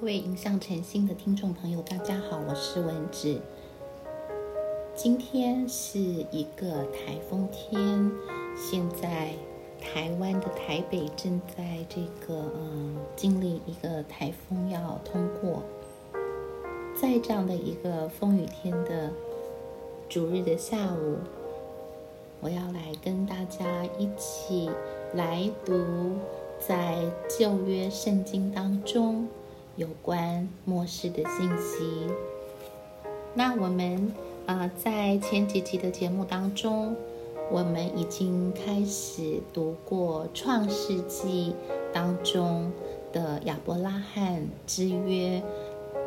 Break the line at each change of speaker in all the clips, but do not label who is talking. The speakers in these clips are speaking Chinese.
各位影像诚心的听众朋友，大家好，我是文芷。今天是一个台风天，现在台湾的台北正在这个嗯经历一个台风要通过，在这样的一个风雨天的主日的下午，我要来跟大家一起来读在旧约圣经当中。有关末世的信息。那我们啊，在前几集的节目当中，我们已经开始读过《创世纪》当中的亚伯拉罕之约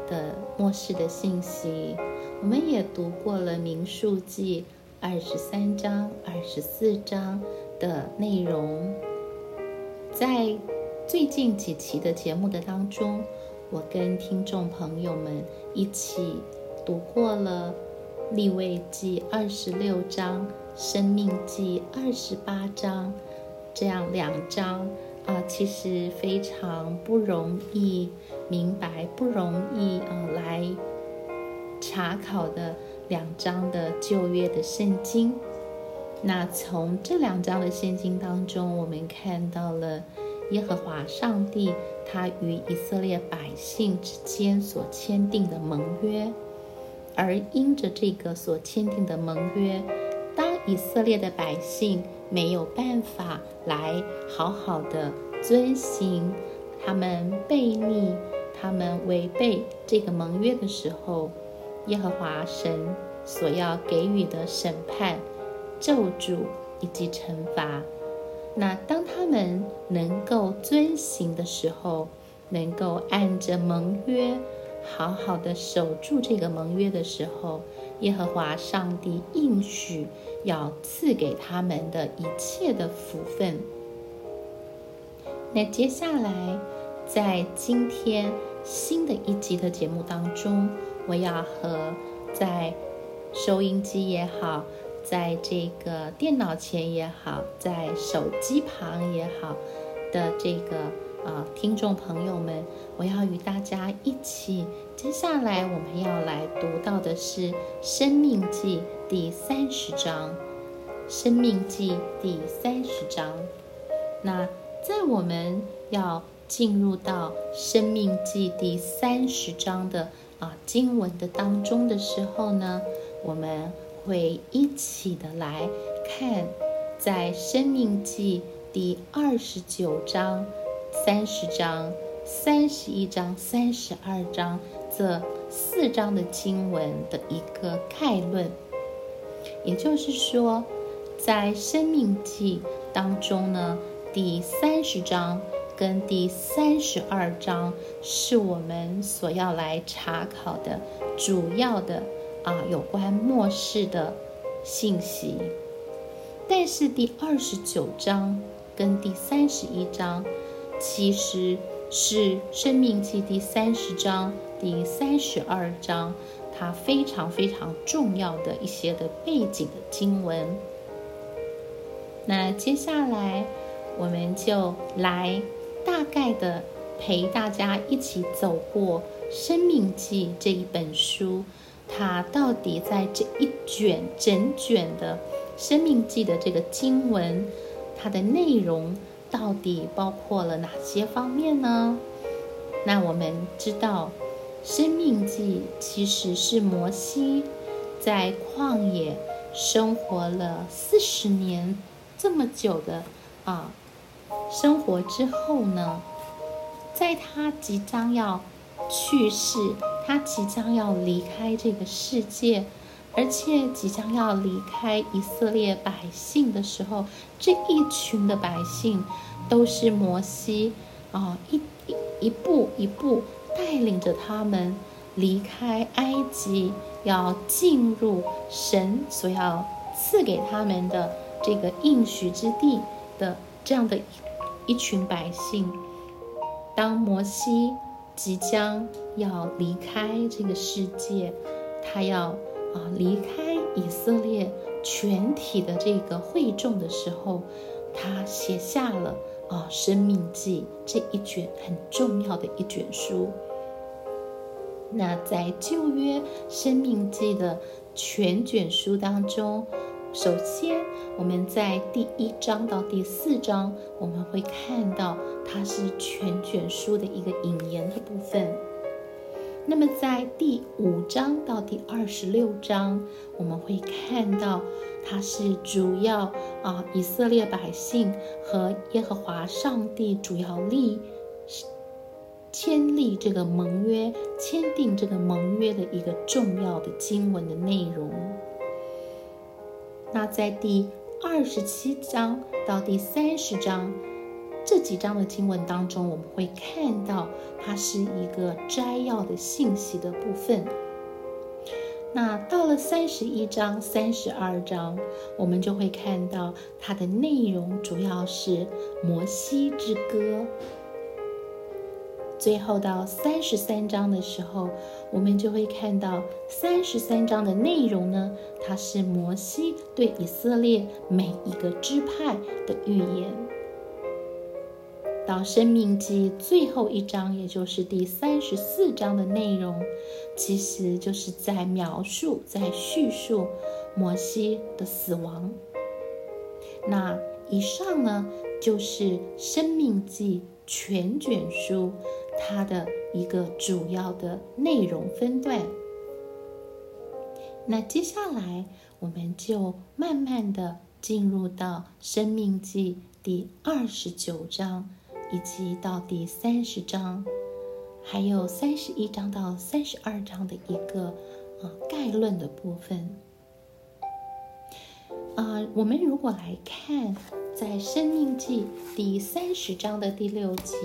的末世的信息。我们也读过了《民数记》二十三章、二十四章的内容。在最近几期的节目的当中。我跟听众朋友们一起读过了《立位记》二十六章，《生命记》二十八章，这样两章啊，其实非常不容易明白、不容易啊来查考的两章的旧约的圣经。那从这两章的圣经当中，我们看到了。耶和华上帝，他与以色列百姓之间所签订的盟约，而因着这个所签订的盟约，当以色列的百姓没有办法来好好的遵行，他们背逆，他们违背这个盟约的时候，耶和华神所要给予的审判、咒诅以及惩罚。那当他们能够遵行的时候，能够按着盟约好好的守住这个盟约的时候，耶和华上帝应许要赐给他们的一切的福分。那接下来，在今天新的一集的节目当中，我要和在收音机也好。在这个电脑前也好，在手机旁也好的这个啊听众朋友们，我要与大家一起，接下来我们要来读到的是《生命记》第三十章，《生命记》第三十章。那在我们要进入到《生命记》第三十章的啊经文的当中的时候呢，我们。会一起的来看，在《生命记》第二十九章、三十章、三十一章、三十二章这四章的经文的一个概论。也就是说，在《生命记》当中呢，第三十章跟第三十二章是我们所要来查考的主要的。啊，有关末世的信息，但是第二十九章跟第三十一章，其实是《生命记》第三十章、第三十二章，它非常非常重要的一些的背景的经文。那接下来，我们就来大概的陪大家一起走过《生命记》这一本书。它到底在这一卷整卷的《生命记》的这个经文，它的内容到底包括了哪些方面呢？那我们知道，《生命记》其实是摩西在旷野生活了四十年这么久的啊生活之后呢，在他即将要去世。他即将要离开这个世界，而且即将要离开以色列百姓的时候，这一群的百姓都是摩西啊，一一一步一步带领着他们离开埃及，要进入神所要赐给他们的这个应许之地的这样的一一群百姓。当摩西。即将要离开这个世界，他要啊离开以色列全体的这个会众的时候，他写下了啊《生命记》这一卷很重要的一卷书。那在旧约生命记的全卷书当中，首先我们在第一章到第四章，我们会看到它是全卷书的一个引言的部分。那么在第五章到第二十六章，我们会看到它是主要啊以色列百姓和耶和华上帝主要立。签立这个盟约，签订这个盟约的一个重要的经文的内容。那在第二十七章到第三十章这几章的经文当中，我们会看到它是一个摘要的信息的部分。那到了三十一章、三十二章，我们就会看到它的内容主要是摩西之歌。最后到三十三章的时候，我们就会看到三十三章的内容呢，它是摩西对以色列每一个支派的预言。到生命记最后一章，也就是第三十四章的内容，其实就是在描述、在叙述摩西的死亡。那以上呢，就是生命记全卷书。它的一个主要的内容分段。那接下来我们就慢慢的进入到《生命记》第二十九章，以及到第三十章，还有三十一章到三十二章的一个啊概论的部分。啊，我们如果来看在《生命记》第三十章的第六节。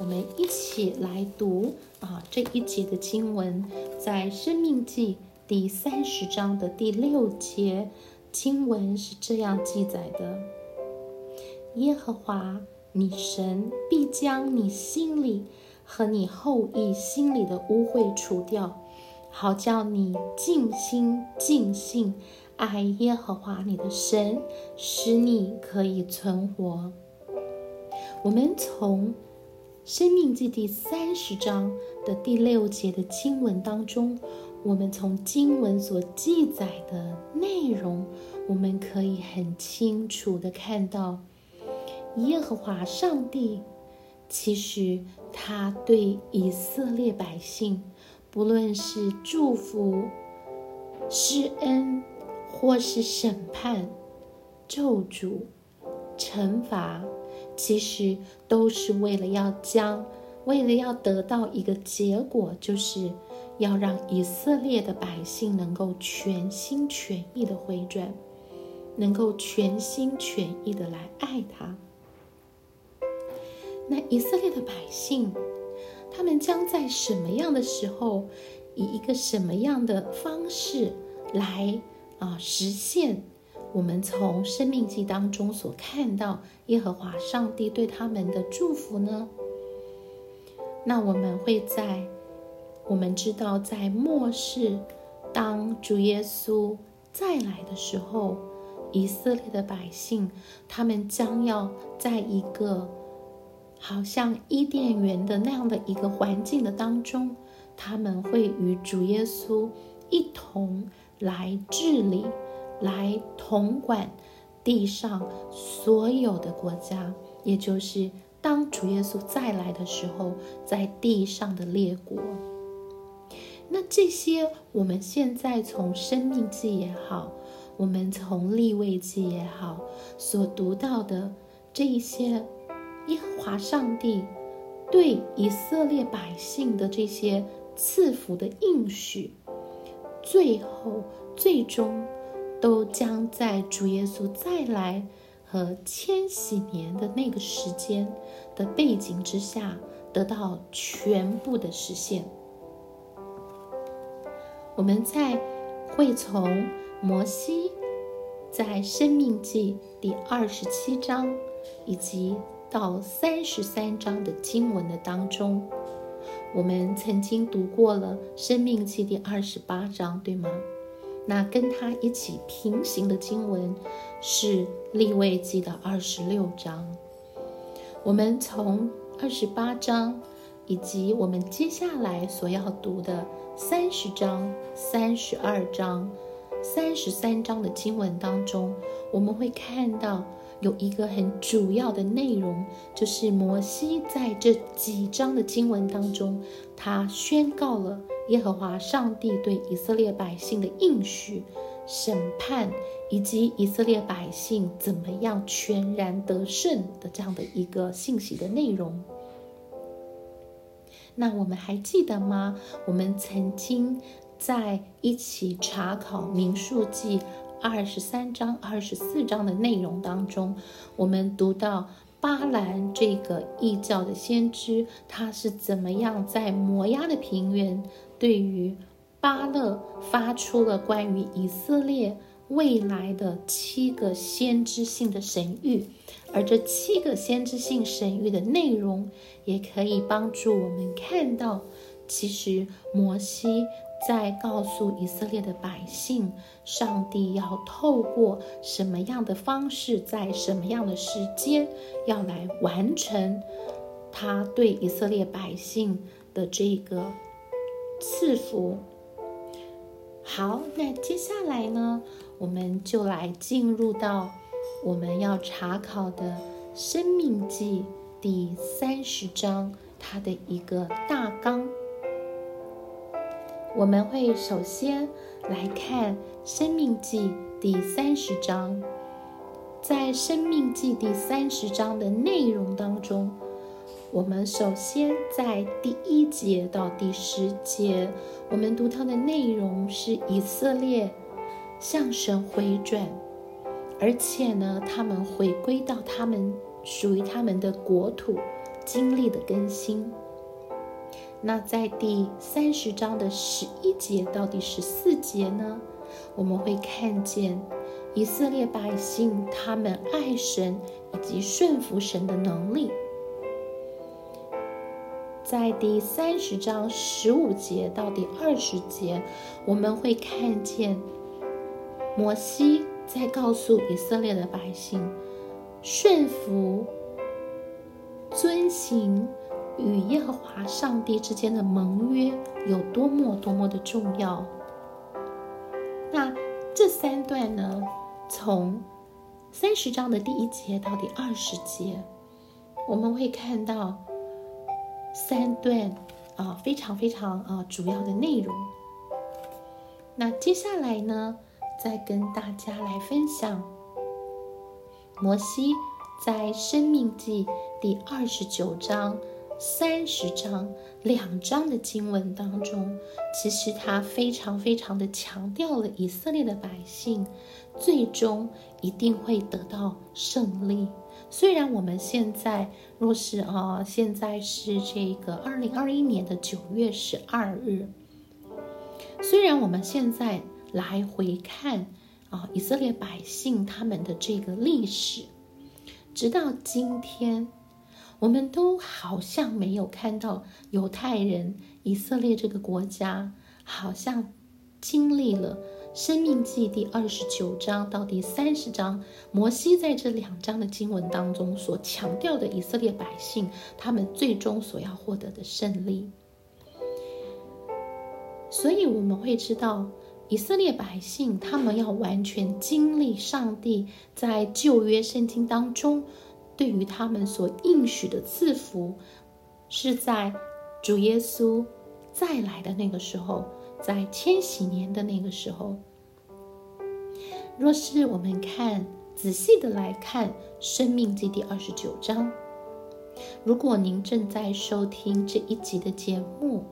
我们一起来读啊这一节的经文，在《生命记》第三十章的第六节，经文是这样记载的：耶和华你神必将你心里和你后裔心里的污秽除掉，好叫你尽心尽性爱耶和华你的神，使你可以存活。我们从生命记第三十章的第六节的经文当中，我们从经文所记载的内容，我们可以很清楚的看到，耶和华上帝其实他对以色列百姓，不论是祝福、施恩，或是审判、咒诅、惩罚。其实都是为了要将，为了要得到一个结果，就是要让以色列的百姓能够全心全意的回转，能够全心全意的来爱他。那以色列的百姓，他们将在什么样的时候，以一个什么样的方式来啊实现？我们从生命记当中所看到耶和华上帝对他们的祝福呢？那我们会在我们知道在末世，当主耶稣再来的时候，以色列的百姓他们将要在一个好像伊甸园的那样的一个环境的当中，他们会与主耶稣一同来治理。来统管地上所有的国家，也就是当主耶稣再来的时候，在地上的列国。那这些我们现在从生命记也好，我们从立位记也好，所读到的这一些耶和华上帝对以色列百姓的这些赐福的应许，最后最终。都将在主耶稣再来和千禧年的那个时间的背景之下得到全部的实现。我们在会从摩西在《生命记》第二十七章以及到三十三章的经文的当中，我们曾经读过了《生命记》第二十八章，对吗？那跟他一起平行的经文是立位记的二十六章。我们从二十八章以及我们接下来所要读的三十章、三十二章、三十三章的经文当中，我们会看到有一个很主要的内容，就是摩西在这几章的经文当中，他宣告了耶和华上帝对以色列百姓的应许。审判以及以色列百姓怎么样全然得胜的这样的一个信息的内容。那我们还记得吗？我们曾经在一起查考民数记二十三章、二十四章的内容当中，我们读到巴兰这个异教的先知，他是怎么样在摩押的平原对于。巴勒发出了关于以色列未来的七个先知性的神谕，而这七个先知性神谕的内容，也可以帮助我们看到，其实摩西在告诉以色列的百姓，上帝要透过什么样的方式，在什么样的时间，要来完成他对以色列百姓的这个赐福。好，那接下来呢，我们就来进入到我们要查考的《生命记》第三十章，它的一个大纲。我们会首先来看《生命记》第三十章，在《生命记》第三十章的内容当中。我们首先在第一节到第十节，我们读到的内容是以色列向神回转，而且呢，他们回归到他们属于他们的国土，经历的更新。那在第三十章的十一节到第十四节呢，我们会看见以色列百姓他们爱神以及顺服神的能力。在第三十章十五节到第二十节，我们会看见摩西在告诉以色列的百姓，顺服、遵行与耶和华上帝之间的盟约有多么多么的重要。那这三段呢，从三十章的第一节到第二十节，我们会看到。三段啊，非常非常啊主要的内容。那接下来呢，再跟大家来分享摩西在《生命记》第二十九章、三十章两章的经文当中，其实他非常非常的强调了以色列的百姓最终一定会得到胜利。虽然我们现在若是啊，现在是这个二零二一年的九月十二日。虽然我们现在来回看啊，以色列百姓他们的这个历史，直到今天，我们都好像没有看到犹太人以色列这个国家好像经历了。生命记第二十九章到第三十章，摩西在这两章的经文当中所强调的以色列百姓，他们最终所要获得的胜利。所以我们会知道，以色列百姓他们要完全经历上帝在旧约圣经当中对于他们所应许的赐福，是在主耶稣再来的那个时候。在千禧年的那个时候，若是我们看仔细的来看《生命记》第二十九章，如果您正在收听这一集的节目，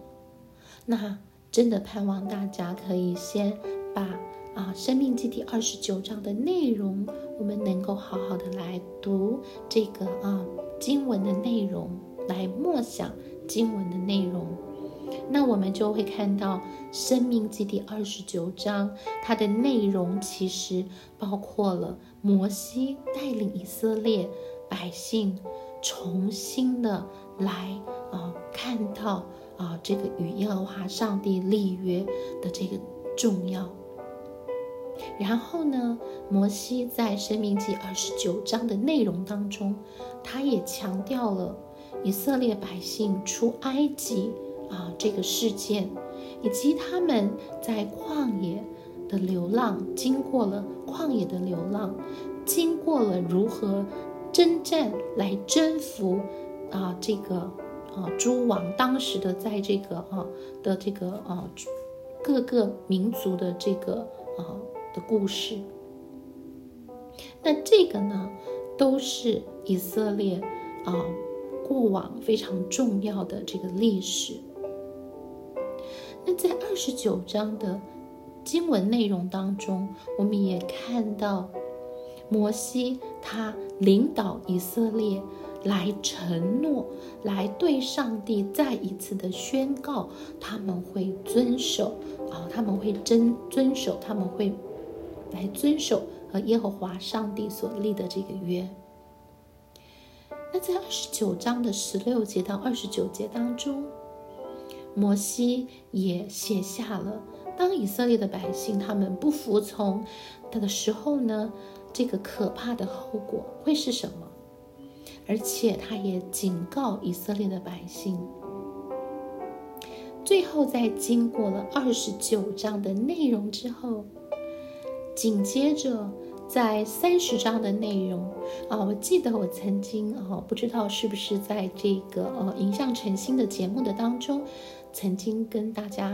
那真的盼望大家可以先把啊《生命记》第二十九章的内容，我们能够好好的来读这个啊经文的内容，来默想经文的内容。那我们就会看到《生命记》第二十九章，它的内容其实包括了摩西带领以色列百姓重新的来啊，看到啊这个与耶和华上帝立约的这个重要。然后呢，摩西在《生命记》二十九章的内容当中，他也强调了以色列百姓出埃及。啊，这个事件以及他们在旷野的流浪，经过了旷野的流浪，经过了如何征战来征服啊这个啊诸王当时的在这个啊的这个啊各个民族的这个啊的故事。那这个呢，都是以色列啊过往非常重要的这个历史。那在二十九章的经文内容当中，我们也看到摩西他领导以色列来承诺，来对上帝再一次的宣告，他们会遵守啊，他们会遵遵守，他们会来遵守和耶和华上帝所立的这个约。那在二十九章的十六节到二十九节当中。摩西也写下了，当以色列的百姓他们不服从他的时候呢，这个可怕的后果会是什么？而且他也警告以色列的百姓。最后，在经过了二十九章的内容之后，紧接着在三十章的内容啊，我记得我曾经啊，不知道是不是在这个呃影像诚心的节目的当中。曾经跟大家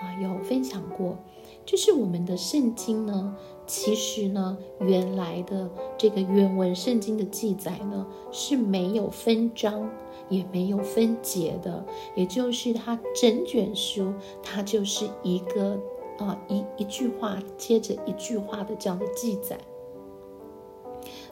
啊有分享过，就是我们的圣经呢，其实呢原来的这个原文圣经的记载呢是没有分章，也没有分节的，也就是它整卷书，它就是一个啊一一句话接着一句话的这样的记载。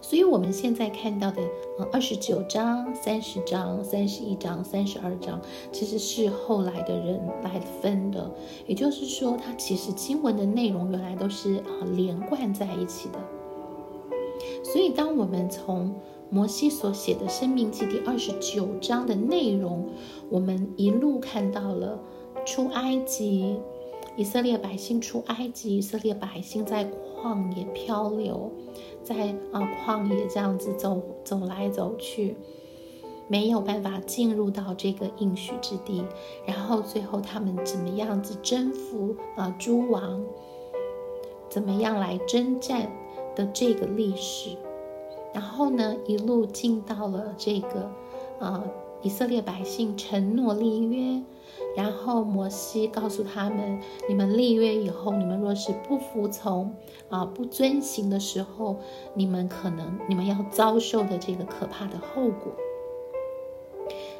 所以，我们现在看到的，呃，二十九章、三十章、三十一章、三十二章，其实是后来的人来分的。也就是说，它其实经文的内容原来都是啊连贯在一起的。所以，当我们从摩西所写的《生命记》第二十九章的内容，我们一路看到了出埃及，以色列百姓出埃及，以色列百姓在旷野漂流。在啊旷野这样子走走来走去，没有办法进入到这个应许之地。然后最后他们怎么样子征服啊诸王，怎么样来征战的这个历史。然后呢，一路进到了这个啊以色列百姓承诺立约。然后摩西告诉他们：“你们立约以后，你们若是不服从啊，不遵行的时候，你们可能你们要遭受的这个可怕的后果。”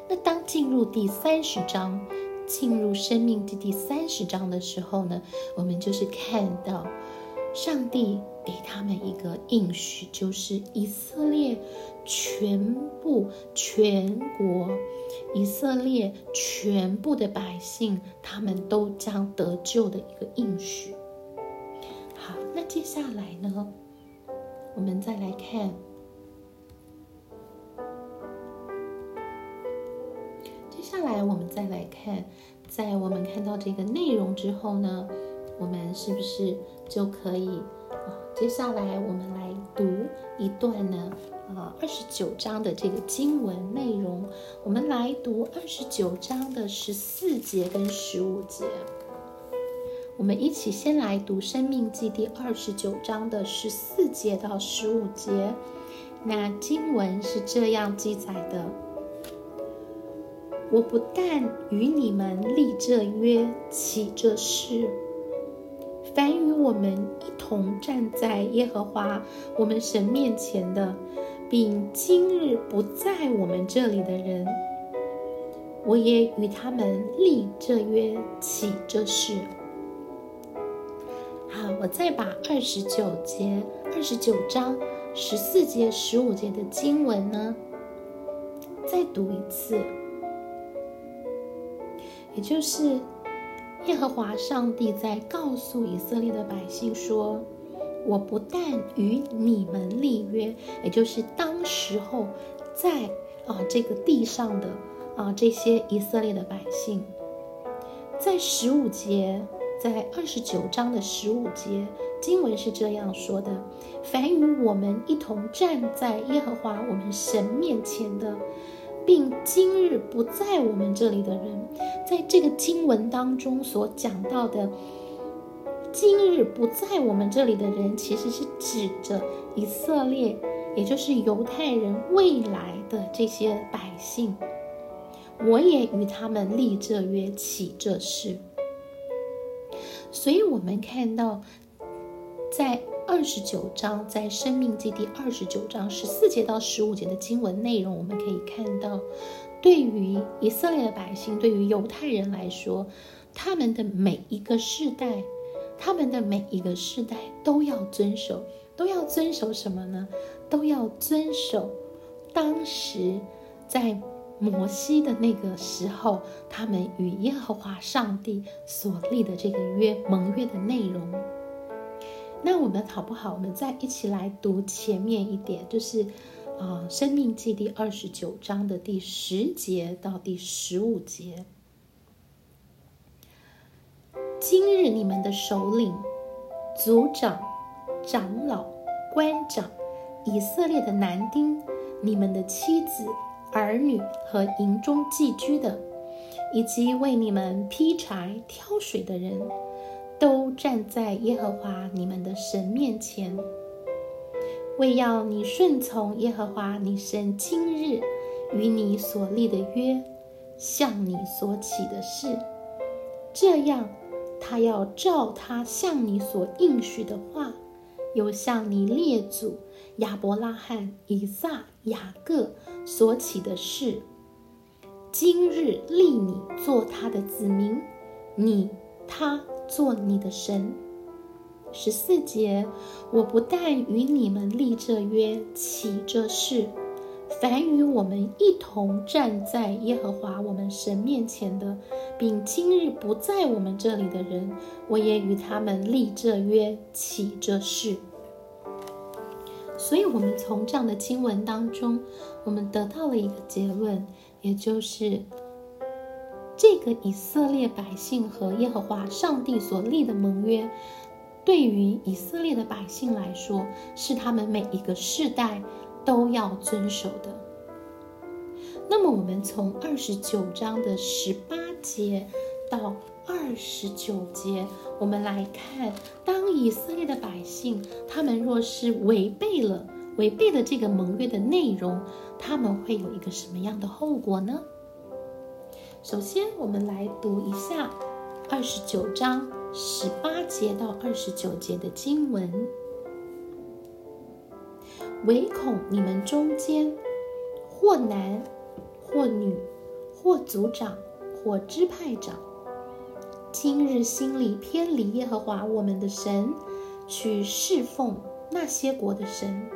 那当进入第三十章，进入生命的第三十章的时候呢，我们就是看到上帝给他们一个应许，就是以色列。全部全国，以色列全部的百姓，他们都将得救的一个应许。好，那接下来呢，我们再来看。接下来我们再来看，在我们看到这个内容之后呢，我们是不是就可以啊？接下来我们来读一段呢？啊，二十九章的这个经文内容，我们来读二十九章的十四节跟十五节。我们一起先来读《生命记》第二十九章的十四节到十五节。那经文是这样记载的：我不但与你们立这约，起这誓，凡与我们一同站在耶和华我们神面前的。并今日不在我们这里的人，我也与他们立这约，起这事。好，我再把二十九节、二十九章十四节、十五节的经文呢，再读一次，也就是耶和华上帝在告诉以色列的百姓说。我不但与你们立约，也就是当时候在啊这个地上的啊这些以色列的百姓，在十五节，在二十九章的十五节，经文是这样说的：凡与我们一同站在耶和华我们神面前的，并今日不在我们这里的人，在这个经文当中所讲到的“今日不在我们这里的人”，其实是指着以色列，也就是犹太人未来的这些百姓。我也与他们立这约，起这事。所以，我们看到，在二十九章，在《生命记》第二十九章十四节到十五节的经文内容，我们可以看到，对于以色列的百姓，对于犹太人来说，他们的每一个世代，他们的每一个世代都要遵守，都要遵守什么呢？都要遵守当时在。摩西的那个时候，他们与耶和华上帝所立的这个约盟约的内容。那我们好不好？我们再一起来读前面一点，就是啊，《生命记》第二十九章的第十节到第十五节。今日你们的首领、族长、长老、官长、以色列的男丁、你们的妻子。儿女和营中寄居的，以及为你们劈柴挑水的人，都站在耶和华你们的神面前，为要你顺从耶和华你神今日与你所立的约，向你所起的事，这样他要照他向你所应许的话，又向你列祖亚伯拉罕、以撒、雅各。所起的事，今日立你做他的子民，你他做你的神。十四节，我不但与你们立这约，起这事，凡与我们一同站在耶和华我们神面前的，并今日不在我们这里的人，我也与他们立这约，起这事。所以，我们从这样的经文当中，我们得到了一个结论，也就是这个以色列百姓和耶和华上帝所立的盟约，对于以色列的百姓来说，是他们每一个世代都要遵守的。那么，我们从二十九章的十八节到。二十九节，我们来看，当以色列的百姓，他们若是违背了违背了这个盟约的内容，他们会有一个什么样的后果呢？首先，我们来读一下二十九章十八节到二十九节的经文：唯恐你们中间或男或女，或族长或支派长。今日心里偏离耶和华我们的神，去侍奉那些国的神，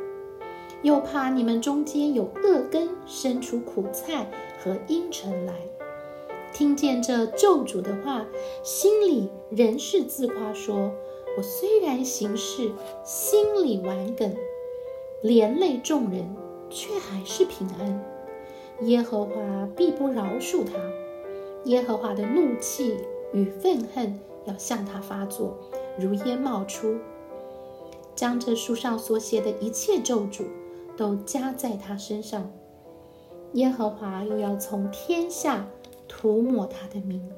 又怕你们中间有恶根生出苦菜和阴尘来，听见这咒诅的话，心里仍是自夸说：“我虽然行事心里顽梗，连累众人，却还是平安。耶和华必不饶恕他，耶和华的怒气。”与愤恨要向他发作，如烟冒出，将这书上所写的一切咒诅都加在他身上。耶和华又要从天下涂抹他的名，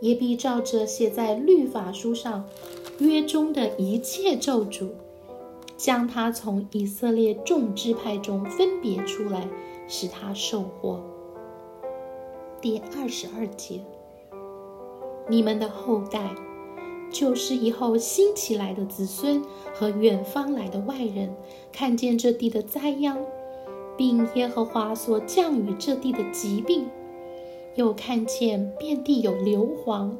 也必照着写在律法书上约中的一切咒诅，将他从以色列众支派中分别出来，使他受祸。第二十二节。你们的后代，就是以后新起来的子孙和远方来的外人，看见这地的灾殃，并耶和华所降雨这地的疾病，又看见遍地有硫磺、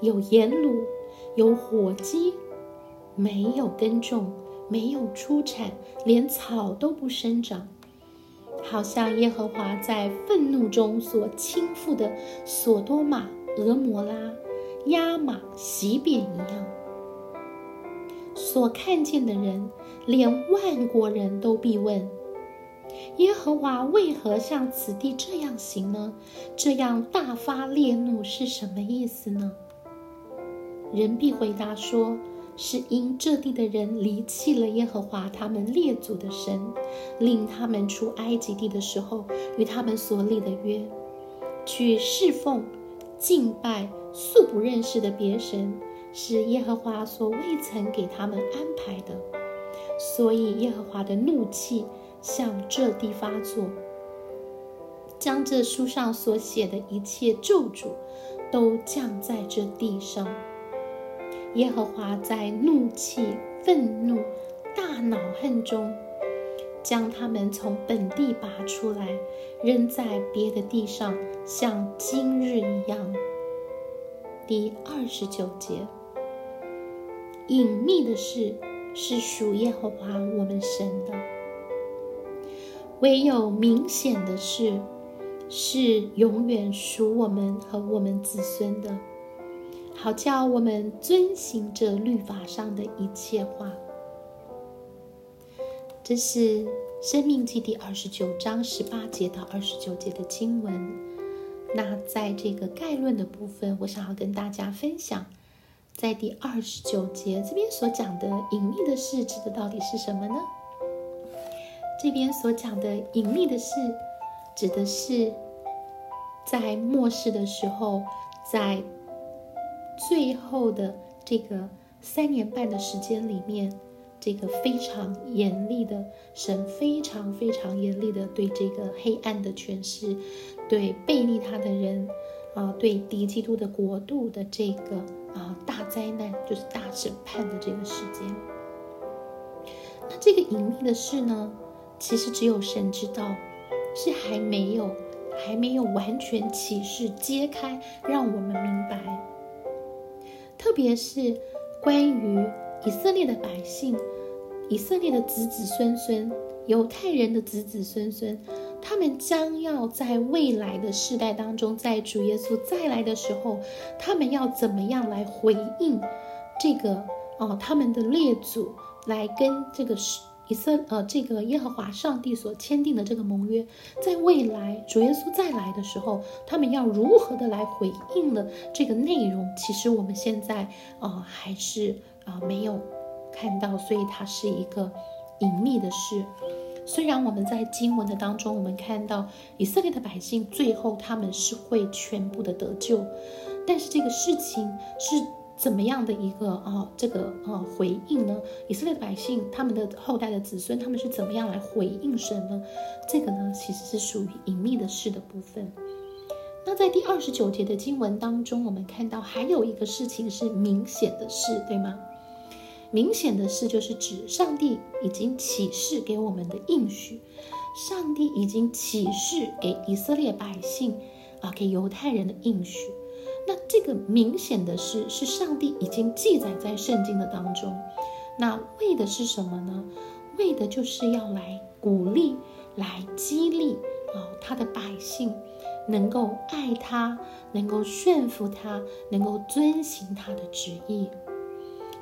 有盐卤、有火鸡，没有耕种，没有出产，连草都不生长，好像耶和华在愤怒中所倾覆的索多玛、俄摩拉。亚马洗扁一样，所看见的人，连万国人都必问：耶和华为何向此地这样行呢？这样大发烈怒是什么意思呢？人必回答说：是因这地的人离弃了耶和华他们列祖的神，令他们出埃及地的时候与他们所立的约，去侍奉、敬拜素不认识的别神，是耶和华所未曾给他们安排的。所以耶和华的怒气向这地发作，将这书上所写的一切咒诅都降在这地上。耶和华在怒气、愤怒、大恼恨中，将他们从本地拔出来，扔在别的地上，像今日一样。第二十九节，隐秘的事是属耶和华我们神的，唯有明显的事是永远属我们和我们子孙的。好叫我们遵行这律法上的一切话。这是《生命记》第二十九章十八节到二十九节的经文。那在这个概论的部分，我想要跟大家分享，在第二十九节这边所讲的隐秘的事，指的到底是什么呢？这边所讲的隐秘的事，指的是在末世的时候，在最后的这个三年半的时间里面，这个非常严厉的神，非常非常严厉的对这个黑暗的诠释，对背逆他的人，啊，对敌基督的国度的这个啊大灾难，就是大审判的这个时间。那这个隐秘的事呢，其实只有神知道，是还没有还没有完全启示揭开，让我们明白。特别是关于以色列的百姓、以色列的子子孙孙、犹太人的子子孙孙，他们将要在未来的世代当中，在主耶稣再来的时候，他们要怎么样来回应这个哦，他们的列祖来跟这个世。以色呃，这个耶和华上帝所签订的这个盟约，在未来主耶稣再来的时候，他们要如何的来回应了这个内容？其实我们现在啊，还是啊没有看到，所以它是一个隐秘的事。虽然我们在经文的当中，我们看到以色列的百姓最后他们是会全部的得救，但是这个事情是。怎么样的一个啊，这个啊回应呢？以色列的百姓，他们的后代的子孙，他们是怎么样来回应神呢？这个呢，其实是属于隐秘的事的部分。那在第二十九节的经文当中，我们看到还有一个事情是明显的事，对吗？明显的事就是指上帝已经启示给我们的应许，上帝已经启示给以色列百姓啊，给犹太人的应许。那这个明显的是，是上帝已经记载在圣经的当中。那为的是什么呢？为的就是要来鼓励、来激励啊，他的百姓能够爱他，能够顺服他，能够遵行他的旨意，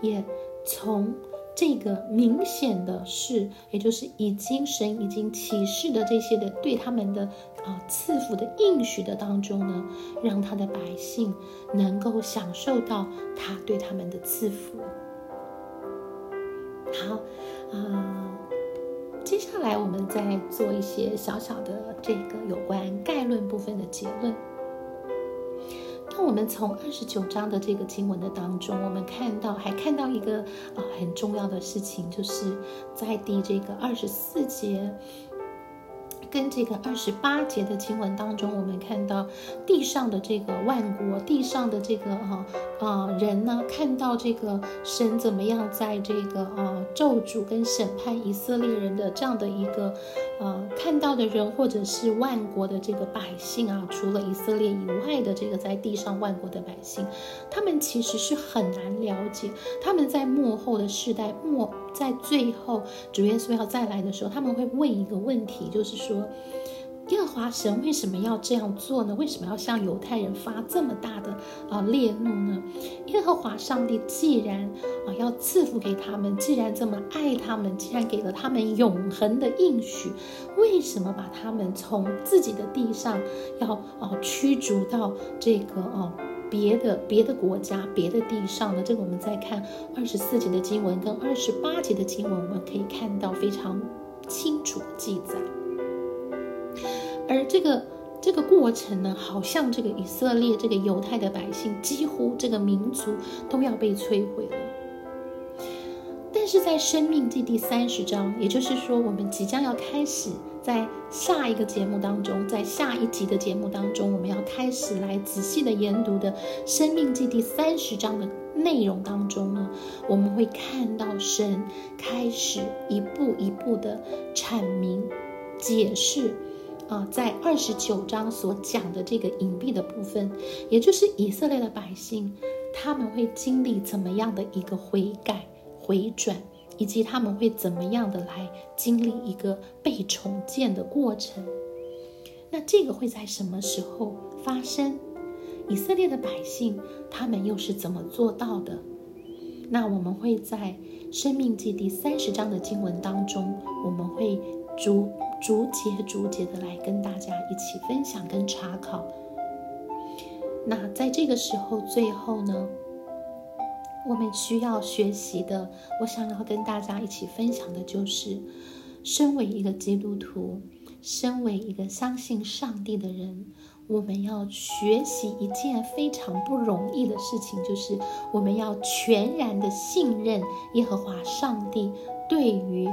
也从。这个明显的是，也就是已经神已经启示的这些的对他们的啊赐福的应许的当中呢，让他的百姓能够享受到他对他们的赐福。好，啊，接下来我们再做一些小小的这个有关概论部分的结论。那我们从二十九章的这个经文的当中，我们看到还看到一个啊很重要的事情，就是在第这个二十四节。跟这个二十八节的经文当中，我们看到地上的这个万国，地上的这个啊啊人呢，看到这个神怎么样在这个啊咒诅跟审判以色列人的这样的一个啊看到的人，或者是万国的这个百姓啊，除了以色列以外的这个在地上万国的百姓，他们其实是很难了解，他们在幕后的世代末。在最后主耶稣要再来的时候，他们会问一个问题，就是说，耶和华神为什么要这样做呢？为什么要向犹太人发这么大的啊烈怒呢？耶和华上帝既然啊要赐福给他们，既然这么爱他们，既然给了他们永恒的应许，为什么把他们从自己的地上要啊驱逐到这个啊别的别的国家、别的地上的。这个我们在看二十四节的经文跟二十八节的经文，我们可以看到非常清楚的记载。而这个这个过程呢，好像这个以色列、这个犹太的百姓，几乎这个民族都要被摧毁了。是在《生命记》第三十章，也就是说，我们即将要开始在下一个节目当中，在下一集的节目当中，我们要开始来仔细的研读的《生命记》第三十章的内容当中呢，我们会看到神开始一步一步的阐明、解释。啊，在二十九章所讲的这个隐蔽的部分，也就是以色列的百姓，他们会经历怎么样的一个悔改、回转，以及他们会怎么样的来经历一个被重建的过程。那这个会在什么时候发生？以色列的百姓他们又是怎么做到的？那我们会在《生命记》第三十章的经文当中，我们会逐。逐节逐节的来跟大家一起分享跟查考。那在这个时候，最后呢，我们需要学习的，我想要跟大家一起分享的就是，身为一个基督徒，身为一个相信上帝的人，我们要学习一件非常不容易的事情，就是我们要全然的信任耶和华上帝对于。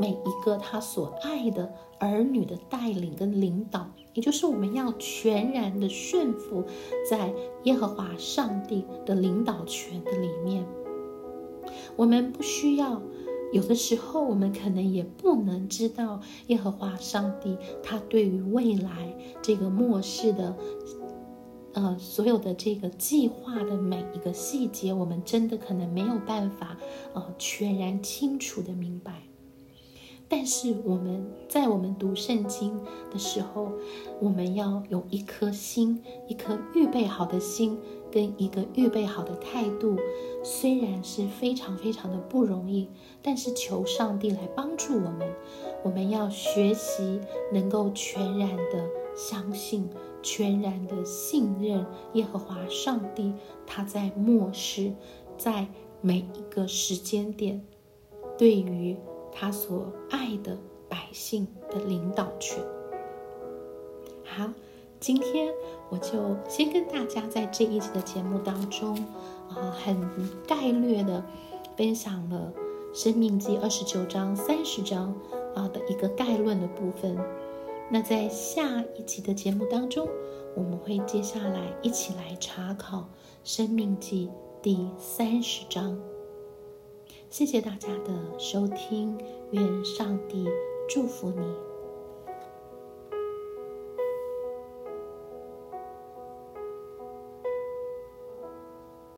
每一个他所爱的儿女的带领跟领导，也就是我们要全然的顺服在耶和华上帝的领导权的里面。我们不需要，有的时候我们可能也不能知道耶和华上帝他对于未来这个末世的，呃，所有的这个计划的每一个细节，我们真的可能没有办法，呃，全然清楚的明白。但是我们在我们读圣经的时候，我们要有一颗心，一颗预备好的心，跟一个预备好的态度。虽然是非常非常的不容易，但是求上帝来帮助我们。我们要学习能够全然的相信，全然的信任耶和华上帝。他在末世，在每一个时间点，对于。他所爱的百姓的领导权。好，今天我就先跟大家在这一集的节目当中，啊，很概略的分享了《生命记》二十九章、三十章啊的一个概论的部分。那在下一集的节目当中，我们会接下来一起来查考《生命记》第三十章。谢谢大家的收听，愿上帝祝福你。